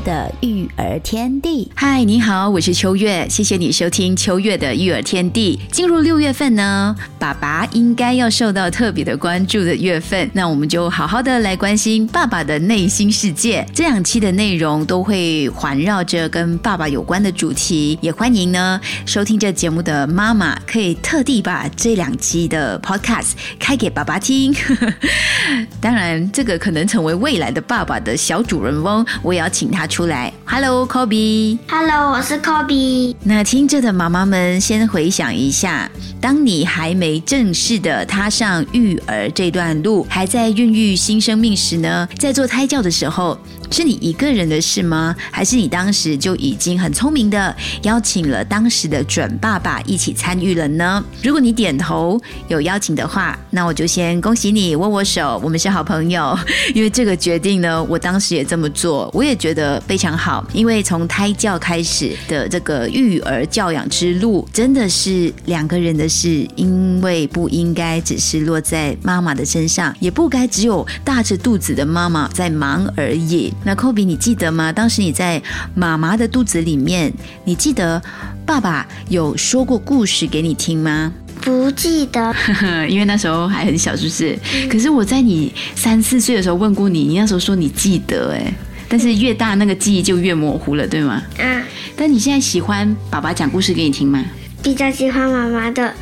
的育儿天地，嗨，你好，我是秋月，谢谢你收听秋月的育儿天地。进入六月份呢，爸爸应该要受到特别的关注的月份，那我们就好好的来关心爸爸的内心世界。这两期的内容都会环绕着跟爸爸有关的主题，也欢迎呢收听这节目的妈妈可以特地把这两期的 podcast 开给爸爸听。当然，这个可能成为未来的爸爸的小主人翁，我也要。请他出来。Hello，Kobe。Hello，我是 Kobe。那听着的妈妈们，先回想一下，当你还没正式的踏上育儿这段路，还在孕育新生命时呢，在做胎教的时候。是你一个人的事吗？还是你当时就已经很聪明的邀请了当时的准爸爸一起参与了呢？如果你点头有邀请的话，那我就先恭喜你，握握手，我们是好朋友。因为这个决定呢，我当时也这么做，我也觉得非常好。因为从胎教开始的这个育儿教养之路，真的是两个人的事，因为不应该只是落在妈妈的身上，也不该只有大着肚子的妈妈在忙而已。那科比，你记得吗？当时你在妈妈的肚子里面，你记得爸爸有说过故事给你听吗？不记得，因为那时候还很小，是不是？可是我在你三四岁的时候问过你，你那时候说你记得，哎，但是越大那个记忆就越模糊了，对吗？嗯。但你现在喜欢爸爸讲故事给你听吗？比较喜欢妈妈的。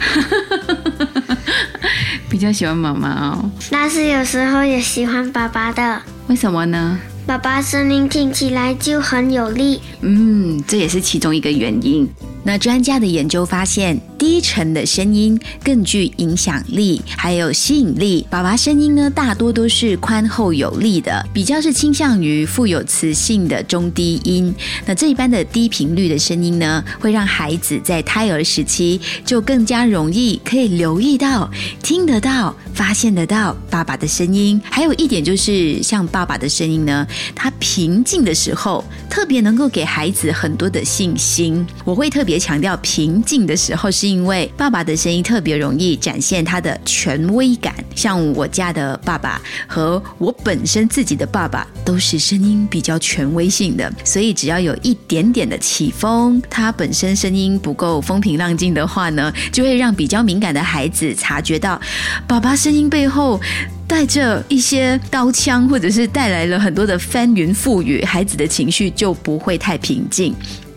比较喜欢妈妈哦。但是有时候也喜欢爸爸的。为什么呢？爸爸声音听起来就很有力。嗯，这也是其中一个原因。那专家的研究发现，低沉的声音更具影响力，还有吸引力。爸爸声音呢，大多都是宽厚有力的，比较是倾向于富有磁性的中低音。那这一般的低频率的声音呢，会让孩子在胎儿时期就更加容易可以留意到、听得到、发现得到爸爸的声音。还有一点就是，像爸爸的声音呢，他平静的时候，特别能够给孩子很多的信心。我会特别。强调平静的时候，是因为爸爸的声音特别容易展现他的权威感。像我家的爸爸和我本身自己的爸爸都是声音比较权威性的，所以只要有一点点的起风，他本身声音不够风平浪静的话呢，就会让比较敏感的孩子察觉到爸爸声音背后带着一些刀枪，或者是带来了很多的翻云覆雨，孩子的情绪就不会太平静。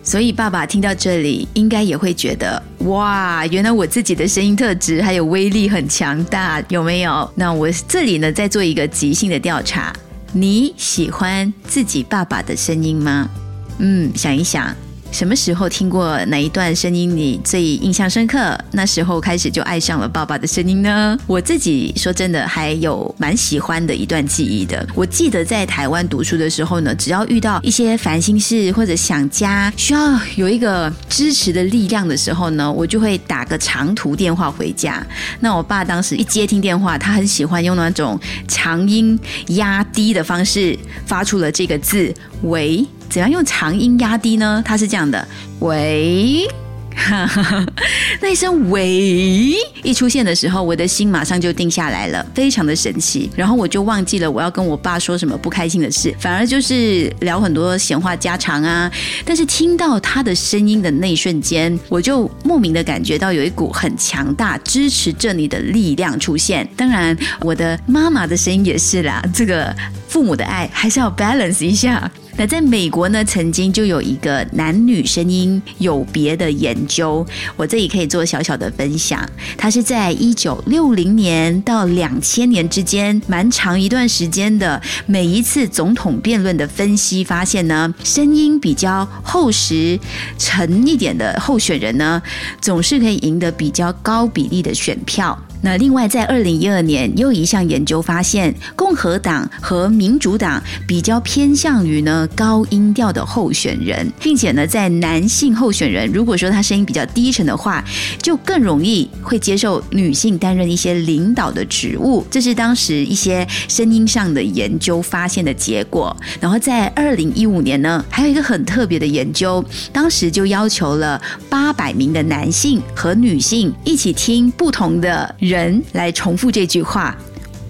所以爸爸听到这里，应该也会觉得哇，原来我自己的声音特质还有威力很强大，有没有？那我这里呢，再做一个即兴的调查，你喜欢自己爸爸的声音吗？嗯，想一想。什么时候听过哪一段声音你最印象深刻？那时候开始就爱上了爸爸的声音呢？我自己说真的还有蛮喜欢的一段记忆的。我记得在台湾读书的时候呢，只要遇到一些烦心事或者想家，需要有一个支持的力量的时候呢，我就会打个长途电话回家。那我爸当时一接听电话，他很喜欢用那种长音压低的方式发出了这个字“喂”。怎样用长音压低呢？它是这样的，喂。那一声“喂”一出现的时候，我的心马上就定下来了，非常的神奇。然后我就忘记了我要跟我爸说什么不开心的事，反而就是聊很多闲话家常啊。但是听到他的声音的那一瞬间，我就莫名的感觉到有一股很强大支持着你的力量出现。当然，我的妈妈的声音也是啦。这个父母的爱还是要 balance 一下。那在美国呢，曾经就有一个男女声音有别的研究，我这里可以做小小的分享。它是在一九六零年到两千年之间，蛮长一段时间的每一次总统辩论的分析，发现呢，声音比较厚实、沉一点的候选人呢，总是可以赢得比较高比例的选票。那另外，在二零一二年，又一项研究发现，共和党和民主党比较偏向于呢高音调的候选人，并且呢，在男性候选人，如果说他声音比较低沉的话，就更容易会接受女性担任一些领导的职务。这是当时一些声音上的研究发现的结果。然后在二零一五年呢，还有一个很特别的研究，当时就要求了八百名的男性和女性一起听不同的人来重复这句话。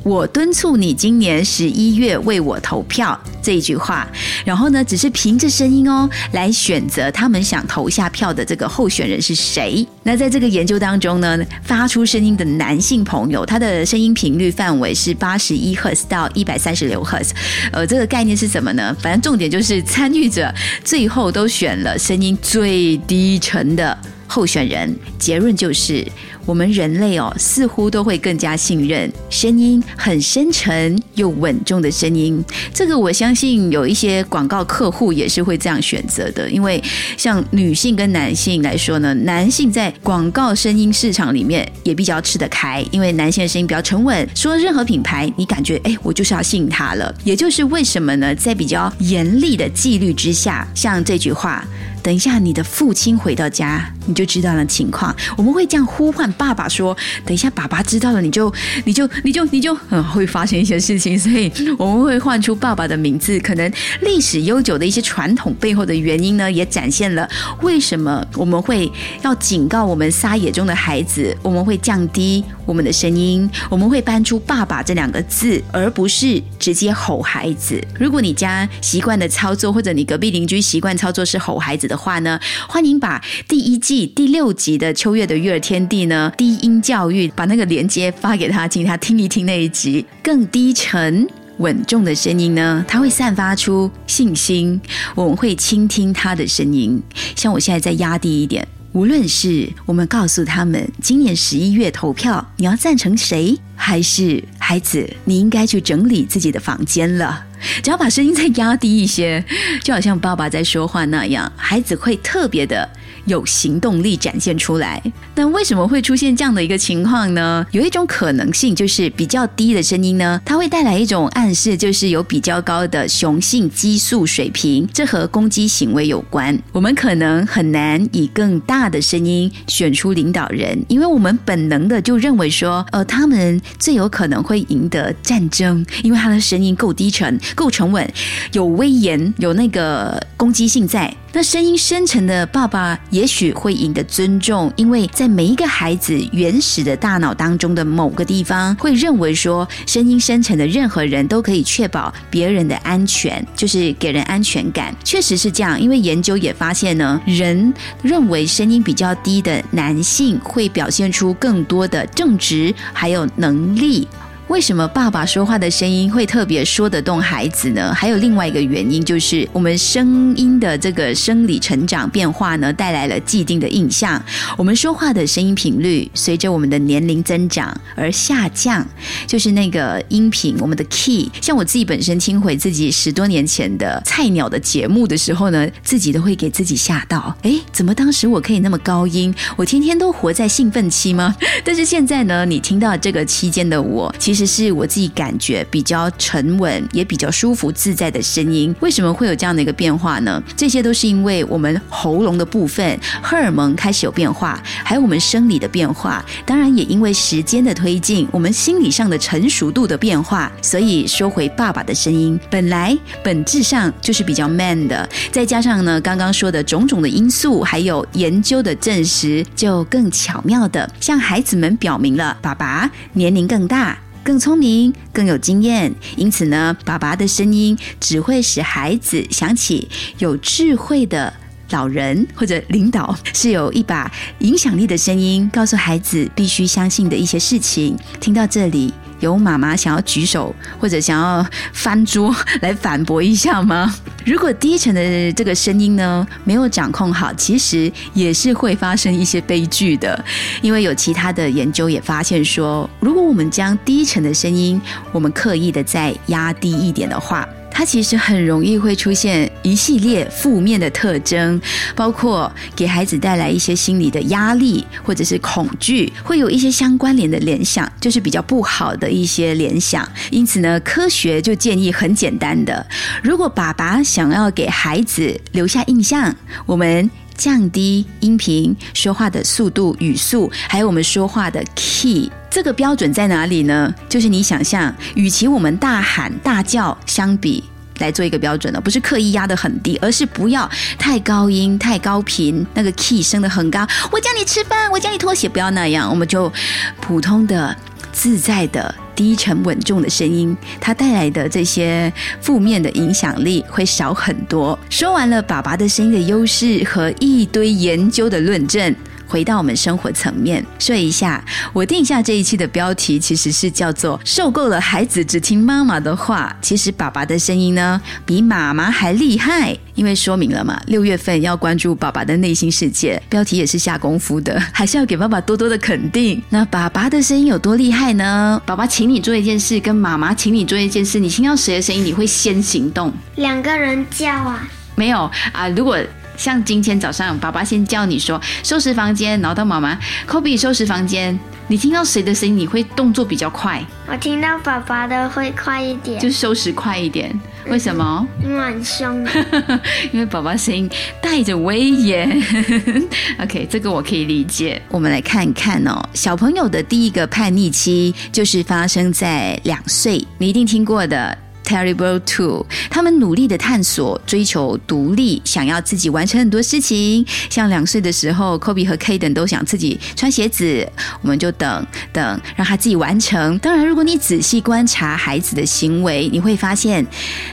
我敦促你今年十一月为我投票这一句话，然后呢，只是凭着声音哦来选择他们想投下票的这个候选人是谁。那在这个研究当中呢，发出声音的男性朋友，他的声音频率范围是八十一赫兹到一百三十六赫兹。呃，这个概念是什么呢？反正重点就是参与者最后都选了声音最低沉的候选人。结论就是。我们人类哦，似乎都会更加信任声音很深沉又稳重的声音。这个我相信有一些广告客户也是会这样选择的，因为像女性跟男性来说呢，男性在广告声音市场里面也比较吃得开，因为男性的声音比较沉稳，说任何品牌你感觉哎，我就是要信他了。也就是为什么呢，在比较严厉的纪律之下，像这句话。等一下，你的父亲回到家，你就知道了情况。我们会这样呼唤爸爸说：“等一下，爸爸知道了，你就你就你就你就嗯，会发生一些事情。”所以我们会唤出爸爸的名字。可能历史悠久的一些传统背后的原因呢，也展现了为什么我们会要警告我们撒野中的孩子，我们会降低我们的声音，我们会搬出“爸爸”这两个字，而不是直接吼孩子。如果你家习惯的操作，或者你隔壁邻居习惯操作是吼孩子的。话呢？欢迎把第一季第六集的秋月的育儿天地呢低音教育，把那个连接发给他，请他听一听那一集更低沉稳重的声音呢，他会散发出信心。我们会倾听他的声音，像我现在再压低一点。无论是我们告诉他们今年十一月投票，你要赞成谁，还是孩子，你应该去整理自己的房间了。只要把声音再压低一些，就好像爸爸在说话那样，孩子会特别的。有行动力展现出来，那为什么会出现这样的一个情况呢？有一种可能性就是比较低的声音呢，它会带来一种暗示，就是有比较高的雄性激素水平，这和攻击行为有关。我们可能很难以更大的声音选出领导人，因为我们本能的就认为说，呃，他们最有可能会赢得战争，因为他的声音够低沉、够沉稳、有威严、有那个攻击性在。那声音深沉的爸爸也许会赢得尊重，因为在每一个孩子原始的大脑当中的某个地方，会认为说声音深沉的任何人都可以确保别人的安全，就是给人安全感。确实是这样，因为研究也发现呢，人认为声音比较低的男性会表现出更多的正直还有能力。为什么爸爸说话的声音会特别说得动孩子呢？还有另外一个原因，就是我们声音的这个生理成长变化呢，带来了既定的印象。我们说话的声音频率随着我们的年龄增长而下降，就是那个音频，我们的 key。像我自己本身听回自己十多年前的菜鸟的节目的时候呢，自己都会给自己吓到。哎，怎么当时我可以那么高音？我天天都活在兴奋期吗？但是现在呢，你听到这个期间的我，其实。其实是我自己感觉比较沉稳，也比较舒服自在的声音。为什么会有这样的一个变化呢？这些都是因为我们喉咙的部分荷尔蒙开始有变化，还有我们生理的变化。当然，也因为时间的推进，我们心理上的成熟度的变化。所以说回爸爸的声音，本来本质上就是比较 man 的，再加上呢刚刚说的种种的因素，还有研究的证实，就更巧妙的向孩子们表明了，爸爸年龄更大。更聪明，更有经验，因此呢，爸爸的声音只会使孩子想起有智慧的老人或者领导，是有一把影响力的声音，告诉孩子必须相信的一些事情。听到这里。有妈妈想要举手或者想要翻桌来反驳一下吗？如果低沉的这个声音呢没有掌控好，其实也是会发生一些悲剧的。因为有其他的研究也发现说，如果我们将低沉的声音我们刻意的再压低一点的话。它其实很容易会出现一系列负面的特征，包括给孩子带来一些心理的压力或者是恐惧，会有一些相关联的联想，就是比较不好的一些联想。因此呢，科学就建议很简单的，如果爸爸想要给孩子留下印象，我们。降低音频说话的速度、语速，还有我们说话的 key，这个标准在哪里呢？就是你想象，与其我们大喊大叫相比，来做一个标准的，不是刻意压得很低，而是不要太高音、太高频，那个 key 升得很高。我叫你吃饭，我叫你脱鞋，不要那样，我们就普通的、自在的。低沉稳重的声音，它带来的这些负面的影响力会少很多。说完了爸爸的声音的优势和一堆研究的论证。回到我们生活层面说一下，我定下这一期的标题其实是叫做“受够了孩子只听妈妈的话”。其实爸爸的声音呢，比妈妈还厉害，因为说明了嘛，六月份要关注爸爸的内心世界，标题也是下功夫的，还是要给爸爸多多的肯定。那爸爸的声音有多厉害呢？爸爸请你做一件事，跟妈妈请你做一件事，你听到谁的声音，你会先行动？两个人叫啊？没有啊，如果。像今天早上，爸爸先叫你说收拾房间，然后到妈妈科比收拾房间。你听到谁的声音，你会动作比较快？我听到爸爸的会快一点，就收拾快一点。为什么？因为很凶。因为爸爸声音带着威严。OK，这个我可以理解。我们来看看哦，小朋友的第一个叛逆期就是发生在两岁，你一定听过的。Terrible Two，他们努力的探索、追求独立，想要自己完成很多事情。像两岁的时候，Kobe 和 Kaden 都想自己穿鞋子，我们就等等，让他自己完成。当然，如果你仔细观察孩子的行为，你会发现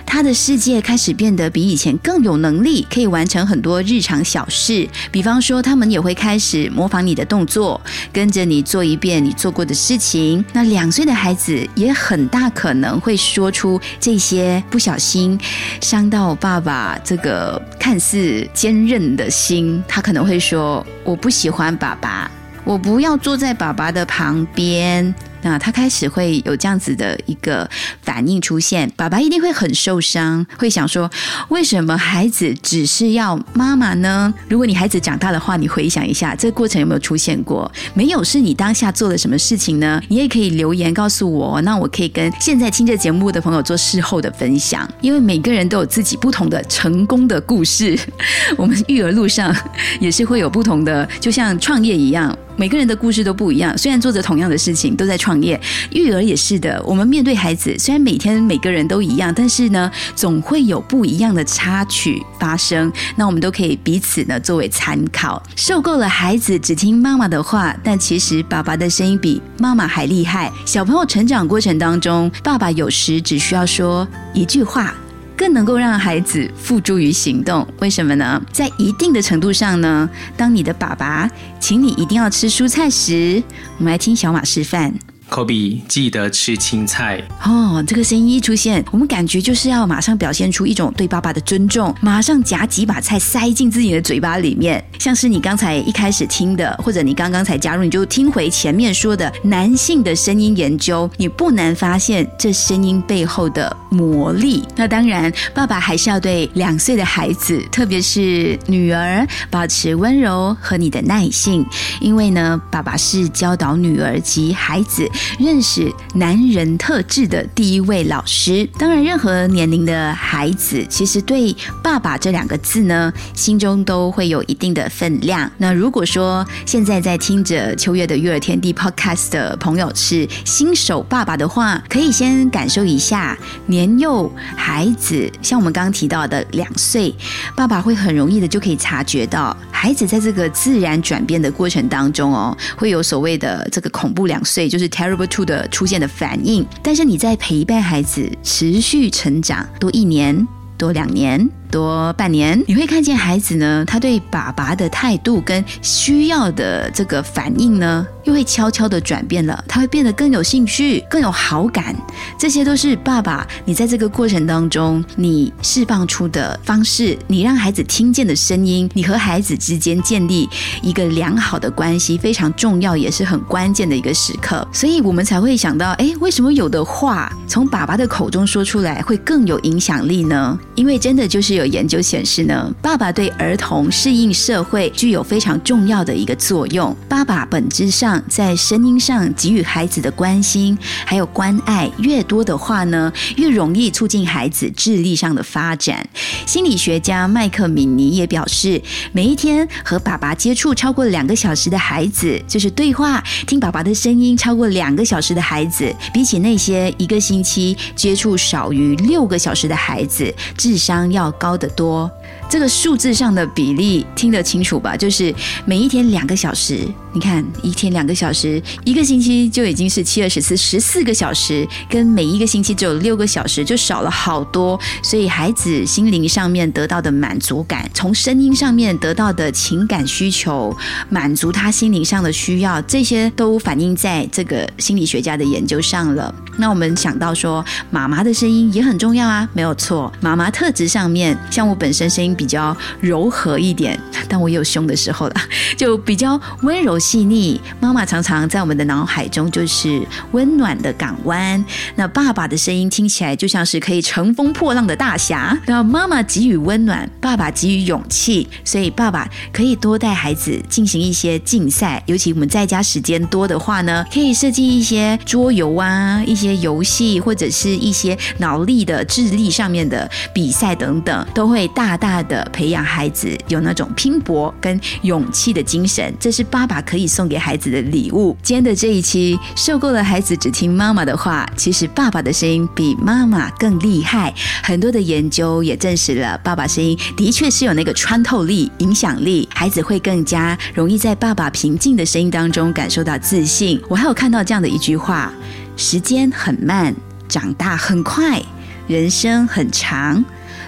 他的世界开始变得比以前更有能力，可以完成很多日常小事。比方说，他们也会开始模仿你的动作，跟着你做一遍你做过的事情。那两岁的孩子也很大可能会说出。这些不小心伤到爸爸这个看似坚韧的心，他可能会说：“我不喜欢爸爸，我不要坐在爸爸的旁边。”那他开始会有这样子的一个反应出现，爸爸一定会很受伤，会想说：为什么孩子只是要妈妈呢？如果你孩子长大的话，你回想一下，这个过程有没有出现过？没有，是你当下做了什么事情呢？你也可以留言告诉我，那我可以跟现在听这节目的朋友做事后的分享，因为每个人都有自己不同的成功的故事。我们育儿路上也是会有不同的，就像创业一样。每个人的故事都不一样，虽然做着同样的事情，都在创业，育儿也是的。我们面对孩子，虽然每天每个人都一样，但是呢，总会有不一样的插曲发生。那我们都可以彼此呢作为参考。受够了孩子只听妈妈的话，但其实爸爸的声音比妈妈还厉害。小朋友成长过程当中，爸爸有时只需要说一句话。更能够让孩子付诸于行动，为什么呢？在一定的程度上呢，当你的爸爸请你一定要吃蔬菜时，我们来听小马示范。科比，记得吃青菜哦。这个声音一出现，我们感觉就是要马上表现出一种对爸爸的尊重，马上夹几把菜塞进自己的嘴巴里面。像是你刚才一开始听的，或者你刚刚才加入，你就听回前面说的男性的声音研究，你不难发现这声音背后的魔力。那当然，爸爸还是要对两岁的孩子，特别是女儿，保持温柔和你的耐性，因为呢，爸爸是教导女儿及孩子。认识男人特质的第一位老师，当然，任何年龄的孩子，其实对“爸爸”这两个字呢，心中都会有一定的分量。那如果说现在在听着秋月的育儿天地 Podcast 的朋友是新手爸爸的话，可以先感受一下年幼孩子，像我们刚刚提到的两岁，爸爸会很容易的就可以察觉到孩子在这个自然转变的过程当中哦，会有所谓的这个恐怖两岁，就是 Terrible Two 的出现的反应，但是你在陪伴孩子持续成长多一年、多两年、多半年，你会看见孩子呢，他对爸爸的态度跟需要的这个反应呢，又会悄悄的转变了。他会变得更有兴趣，更有好感。这些都是爸爸你在这个过程当中你释放出的方式，你让孩子听见的声音，你和孩子之间建立一个良好的关系，非常重要，也是很关键的一个时刻。所以我们才会想到，哎，为什么有的话从爸爸的口中说出来会更有影响力呢？因为真的就是有研究显示呢，爸爸对儿童适应社会具有非常重要的一个作用。爸爸本质上在声音上给予孩子的关心还有关爱越多的话呢，越容易促进孩子智力上的发展。心理学家麦克米尼也表示，每一天和爸爸接触超过两个小时的孩子，就是对话听爸爸的声音超过两个小时的孩子，比起那些一个星期接触少于六个小时的孩子，智商要高高的多。这个数字上的比例听得清楚吧？就是每一天两个小时，你看一天两个小时，一个星期就已经是七二十四十四个小时，跟每一个星期只有六个小时就少了好多。所以孩子心灵上面得到的满足感，从声音上面得到的情感需求，满足他心灵上的需要，这些都反映在这个心理学家的研究上了。那我们想到说，妈妈的声音也很重要啊，没有错。妈妈特质上面，像我本身声音比比较柔和一点，但我也有凶的时候了，就比较温柔细腻。妈妈常常在我们的脑海中就是温暖的港湾。那爸爸的声音听起来就像是可以乘风破浪的大侠。那妈妈给予温暖，爸爸给予勇气，所以爸爸可以多带孩子进行一些竞赛，尤其我们在家时间多的话呢，可以设计一些桌游啊，一些游戏或者是一些脑力的智力上面的比赛等等，都会大大的培养孩子有那种拼搏跟勇气的精神。这是爸爸可以送给孩子的礼物。今天的这一期受够了孩子只听妈妈的话，其实爸爸的声音比妈妈更厉害。很多的研究也证实了，爸爸声音的确是有那个穿透力、影响力，孩子会更加容易在爸爸平静的声音当中感受到自信。我还有看到这样的一句话。时间很慢，长大很快，人生很长，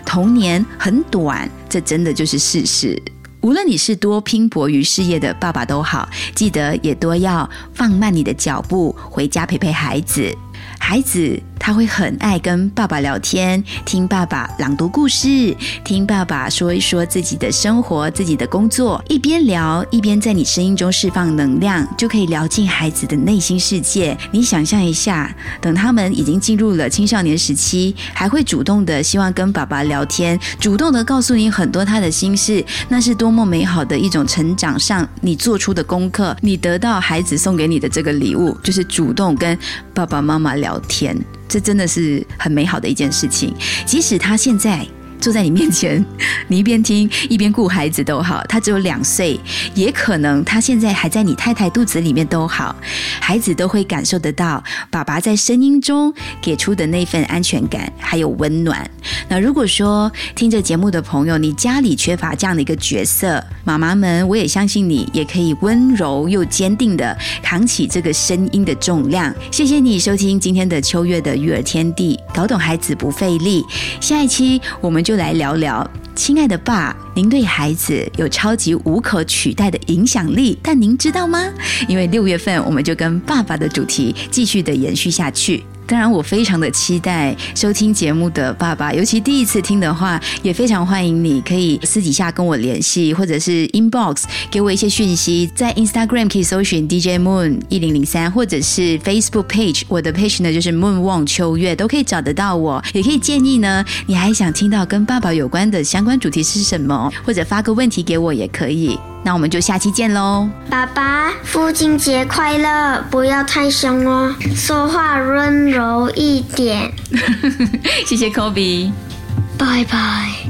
童年很短，这真的就是事实。无论你是多拼搏于事业的爸爸都好，记得也多要放慢你的脚步，回家陪陪孩子。孩子他会很爱跟爸爸聊天，听爸爸朗读故事，听爸爸说一说自己的生活、自己的工作，一边聊一边在你声音中释放能量，就可以聊进孩子的内心世界。你想象一下，等他们已经进入了青少年时期，还会主动的希望跟爸爸聊天，主动的告诉你很多他的心事，那是多么美好的一种成长上你做出的功课。你得到孩子送给你的这个礼物，就是主动跟爸爸妈妈聊。天，这真的是很美好的一件事情。即使他现在坐在你面前，你一边听一边顾孩子都好。他只有两岁，也可能他现在还在你太太肚子里面都好，孩子都会感受得到爸爸在声音中给出的那份安全感还有温暖。那如果说听着节目的朋友，你家里缺乏这样的一个角色，妈妈们，我也相信你也可以温柔又坚定的扛起这个声音的重量。谢谢你收听今天的秋月的育儿天地，搞懂孩子不费力。下一期我们就来聊聊，亲爱的爸，您对孩子有超级无可取代的影响力，但您知道吗？因为六月份我们就跟爸爸的主题继续的延续下去。当然，我非常的期待收听节目的爸爸，尤其第一次听的话，也非常欢迎你可以私底下跟我联系，或者是 inbox 给我一些讯息，在 Instagram 可以搜寻 DJ Moon 一零零三，或者是 Facebook page，我的 page 呢就是 Moon 望秋月，都可以找得到我。也可以建议呢，你还想听到跟爸爸有关的相关主题是什么，或者发个问题给我也可以。那我们就下期见喽！爸爸，父亲节快乐！不要太凶哦，说话温柔一点。谢谢 Kobe，拜拜。